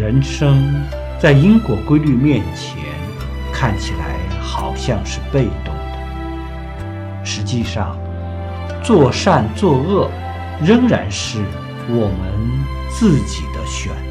人生在因果规律面前看起来好像是被动的，实际上做善做恶仍然是我们自己的选择。